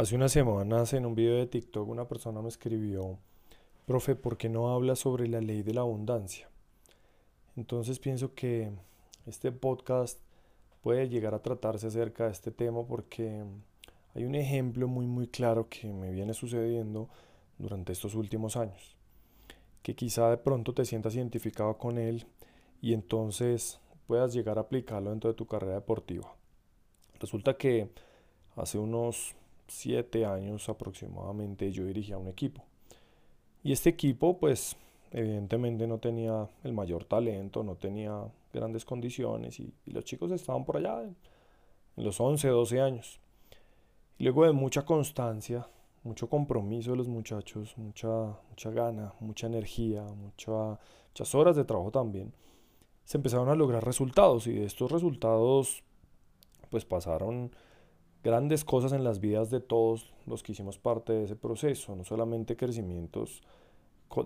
Hace unas semanas en un video de TikTok una persona me escribió, profe, ¿por qué no habla sobre la ley de la abundancia? Entonces pienso que este podcast puede llegar a tratarse acerca de este tema porque hay un ejemplo muy muy claro que me viene sucediendo durante estos últimos años, que quizá de pronto te sientas identificado con él y entonces puedas llegar a aplicarlo dentro de tu carrera deportiva. Resulta que hace unos siete años aproximadamente yo dirigía un equipo. Y este equipo pues evidentemente no tenía el mayor talento, no tenía grandes condiciones y, los chicos estaban por allá en, los 11, 12 años. Y luego de mucha constancia, mucho compromiso de los muchachos, mucha, mucha gana, mucha energía, muchas horas de trabajo también, se empezaron a lograr resultados y de estos resultados pues pasaron grandes cosas en las vidas de todos los que hicimos parte de ese proceso, no solamente crecimientos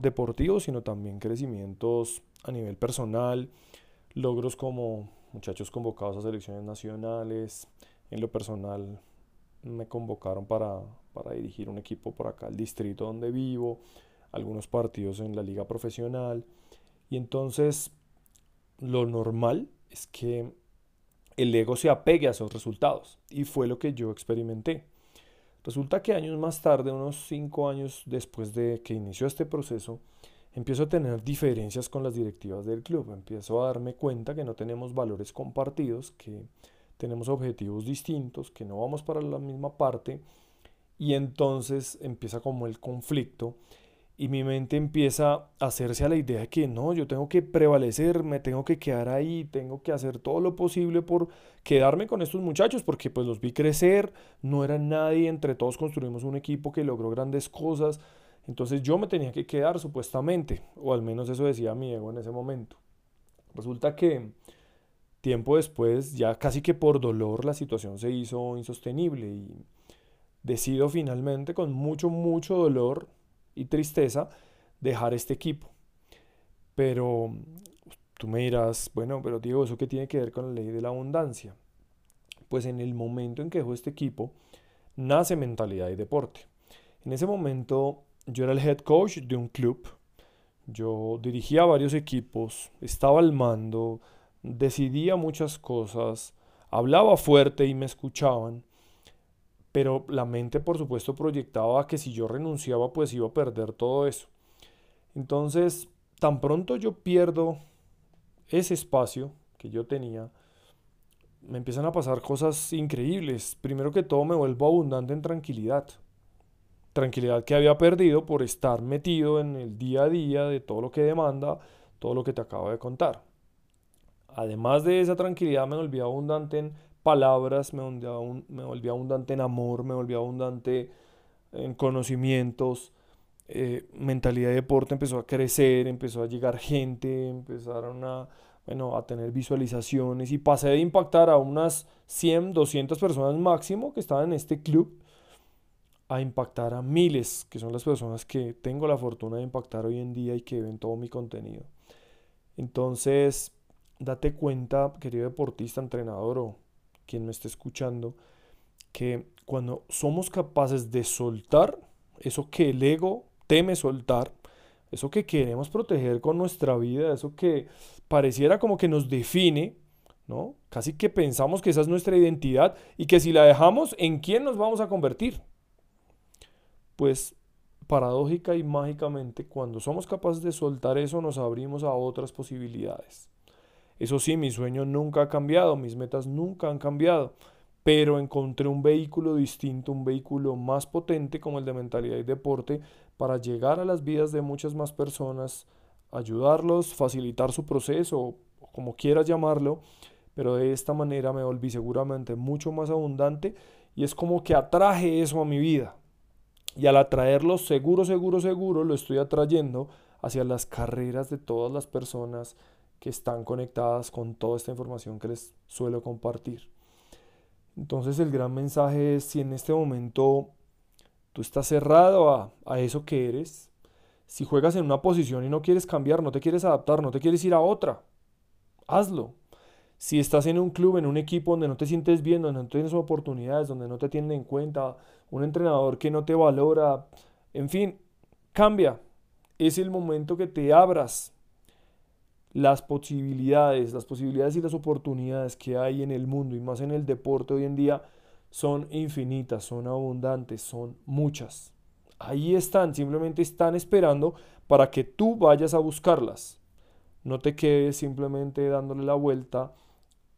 deportivos, sino también crecimientos a nivel personal, logros como muchachos convocados a selecciones nacionales, en lo personal me convocaron para, para dirigir un equipo por acá, el distrito donde vivo, algunos partidos en la liga profesional, y entonces lo normal es que el ego se apegue a esos resultados. Y fue lo que yo experimenté. Resulta que años más tarde, unos cinco años después de que inició este proceso, empiezo a tener diferencias con las directivas del club. Empiezo a darme cuenta que no tenemos valores compartidos, que tenemos objetivos distintos, que no vamos para la misma parte. Y entonces empieza como el conflicto y mi mente empieza a hacerse a la idea de que no, yo tengo que prevalecer, me tengo que quedar ahí, tengo que hacer todo lo posible por quedarme con estos muchachos, porque pues los vi crecer, no eran nadie, entre todos construimos un equipo que logró grandes cosas, entonces yo me tenía que quedar supuestamente, o al menos eso decía mi ego en ese momento. Resulta que tiempo después, ya casi que por dolor, la situación se hizo insostenible y decido finalmente con mucho, mucho dolor y tristeza dejar este equipo. Pero tú me dirás, bueno, pero Diego, ¿eso qué tiene que ver con la ley de la abundancia? Pues en el momento en que dejó este equipo, nace mentalidad y deporte. En ese momento yo era el head coach de un club, yo dirigía varios equipos, estaba al mando, decidía muchas cosas, hablaba fuerte y me escuchaban, pero la mente por supuesto proyectaba que si yo renunciaba pues iba a perder todo eso. Entonces, tan pronto yo pierdo ese espacio que yo tenía, me empiezan a pasar cosas increíbles. Primero que todo me vuelvo abundante en tranquilidad. Tranquilidad que había perdido por estar metido en el día a día de todo lo que demanda, todo lo que te acabo de contar. Además de esa tranquilidad me volví abundante en palabras, me volví, abundante en amor, me volví abundante en conocimientos. Eh, mentalidad de deporte empezó a crecer, empezó a llegar gente, empezaron a, bueno, a tener visualizaciones y pasé de impactar a unas 100, 200 personas máximo que estaban en este club a impactar a miles, que son las personas que tengo la fortuna de impactar hoy en día y que ven todo mi contenido. Entonces, date cuenta, querido deportista, entrenador o quien me esté escuchando, que cuando somos capaces de soltar eso que el ego teme soltar, eso que queremos proteger con nuestra vida, eso que pareciera como que nos define, ¿no? Casi que pensamos que esa es nuestra identidad y que si la dejamos, ¿en quién nos vamos a convertir? Pues paradójica y mágicamente, cuando somos capaces de soltar eso, nos abrimos a otras posibilidades. Eso sí, mi sueño nunca ha cambiado, mis metas nunca han cambiado, pero encontré un vehículo distinto, un vehículo más potente como el de mentalidad y deporte para llegar a las vidas de muchas más personas, ayudarlos, facilitar su proceso, como quieras llamarlo, pero de esta manera me volví seguramente mucho más abundante y es como que atraje eso a mi vida. Y al atraerlo seguro, seguro, seguro, lo estoy atrayendo hacia las carreras de todas las personas que están conectadas con toda esta información que les suelo compartir. Entonces el gran mensaje es si en este momento tú estás cerrado a, a eso que eres, si juegas en una posición y no quieres cambiar, no te quieres adaptar, no te quieres ir a otra, hazlo. Si estás en un club, en un equipo donde no te sientes bien, donde no tienes oportunidades, donde no te tienen en cuenta, un entrenador que no te valora, en fin, cambia. Es el momento que te abras las posibilidades, las posibilidades y las oportunidades que hay en el mundo y más en el deporte hoy en día son infinitas, son abundantes, son muchas. Ahí están, simplemente están esperando para que tú vayas a buscarlas. No te quedes simplemente dándole la vuelta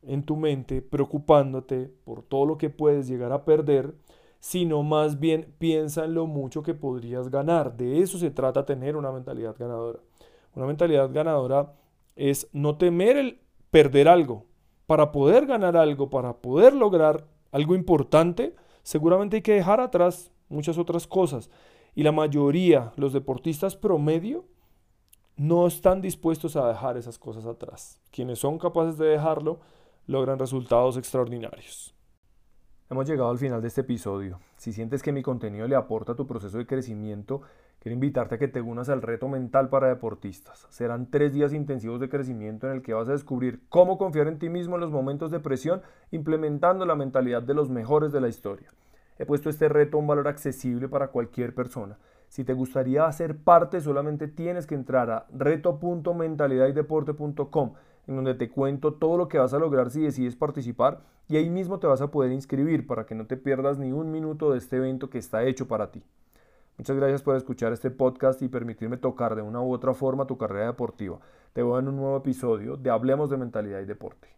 en tu mente, preocupándote por todo lo que puedes llegar a perder, sino más bien piensa en lo mucho que podrías ganar. De eso se trata tener una mentalidad ganadora. Una mentalidad ganadora es no temer el perder algo. Para poder ganar algo, para poder lograr algo importante, seguramente hay que dejar atrás muchas otras cosas. Y la mayoría, los deportistas promedio, no están dispuestos a dejar esas cosas atrás. Quienes son capaces de dejarlo logran resultados extraordinarios. Hemos llegado al final de este episodio. Si sientes que mi contenido le aporta a tu proceso de crecimiento, quiero invitarte a que te unas al reto mental para deportistas. Serán tres días intensivos de crecimiento en el que vas a descubrir cómo confiar en ti mismo en los momentos de presión, implementando la mentalidad de los mejores de la historia. He puesto este reto a un valor accesible para cualquier persona. Si te gustaría hacer parte, solamente tienes que entrar a reto.mentalidaddeporte.com en donde te cuento todo lo que vas a lograr si decides participar y ahí mismo te vas a poder inscribir para que no te pierdas ni un minuto de este evento que está hecho para ti. Muchas gracias por escuchar este podcast y permitirme tocar de una u otra forma tu carrera deportiva. Te veo en un nuevo episodio de Hablemos de Mentalidad y Deporte.